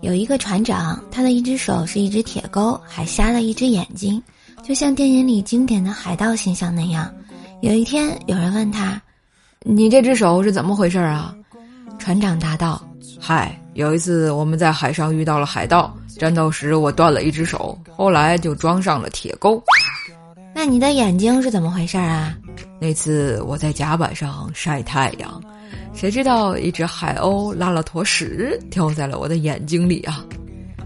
有一个船长，他的一只手是一只铁钩，还瞎了一只眼睛，就像电影里经典的海盗形象那样。有一天，有人问他：“你这只手是怎么回事啊？”船长答道：“嗨，有一次我们在海上遇到了海盗，战斗时我断了一只手，后来就装上了铁钩。”那你的眼睛是怎么回事啊？那次我在甲板上晒太阳。谁知道一只海鸥拉了坨屎掉在了我的眼睛里啊！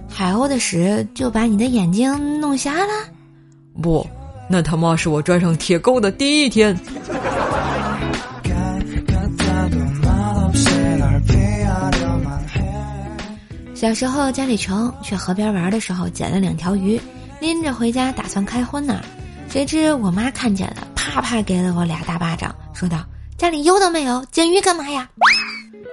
海鸥的屎就把你的眼睛弄瞎了？不，那他妈是我拽上铁钩的第一天。小时候家里穷，去河边玩的时候捡了两条鱼，拎着回家打算开荤呢。谁知我妈看见了，啪啪给了我俩大巴掌，说道。家里油都没有，煎鱼干嘛呀？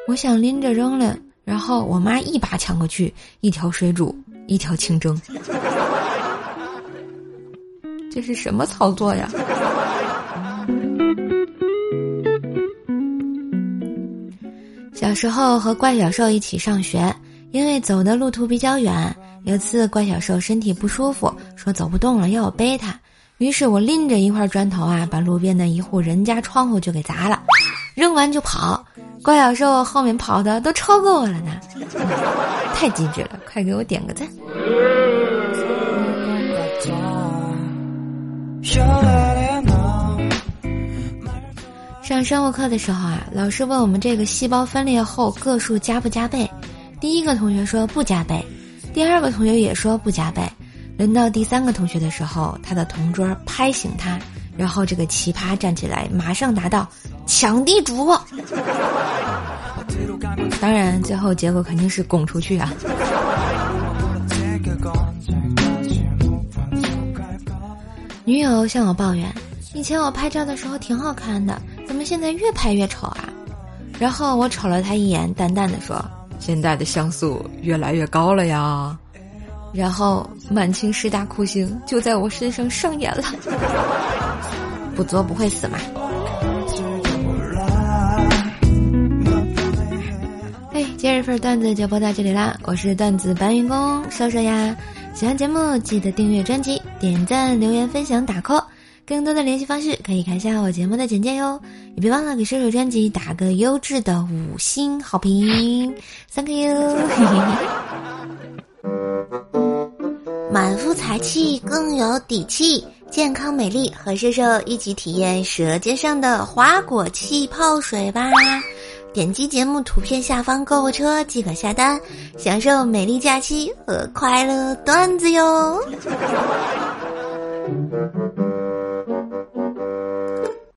我想拎着扔了，然后我妈一把抢过去，一条水煮，一条清蒸。这是什么操作呀？小时候和怪小兽一起上学，因为走的路途比较远，有次怪小兽身体不舒服，说走不动了，要我背他。于是我拎着一块砖头啊，把路边的一户人家窗户就给砸了，扔完就跑。怪小兽后面跑的都超过我了呢，太机智了！快给我点个赞。上生物课的时候啊，老师问我们这个细胞分裂后个数加不加倍？第一个同学说不加倍，第二个同学也说不加倍。轮到第三个同学的时候，他的同桌拍醒他，然后这个奇葩站起来，马上答道：“抢地主。”当然，最后结果肯定是拱出去啊。女友向我抱怨：“以前我拍照的时候挺好看的，怎么现在越拍越丑啊？”然后我瞅了他一眼，淡淡的说：“现在的像素越来越高了呀。”然后，满清十大酷刑就在我身上上演了。不作不会死嘛。哎，今日份段子就播到这里啦！我是段子搬运工瘦瘦呀。喜欢节目记得订阅专辑、点赞、留言、分享、打 call。更多的联系方式可以看一下我节目的简介哟。也别忘了给瘦瘦专辑打个优质的五星好评，Thank you。满腹才气更有底气，健康美丽和瘦瘦一起体验舌尖上的花果气泡水吧！点击节目图片下方购物车即可下单，享受美丽假期和快乐段子哟。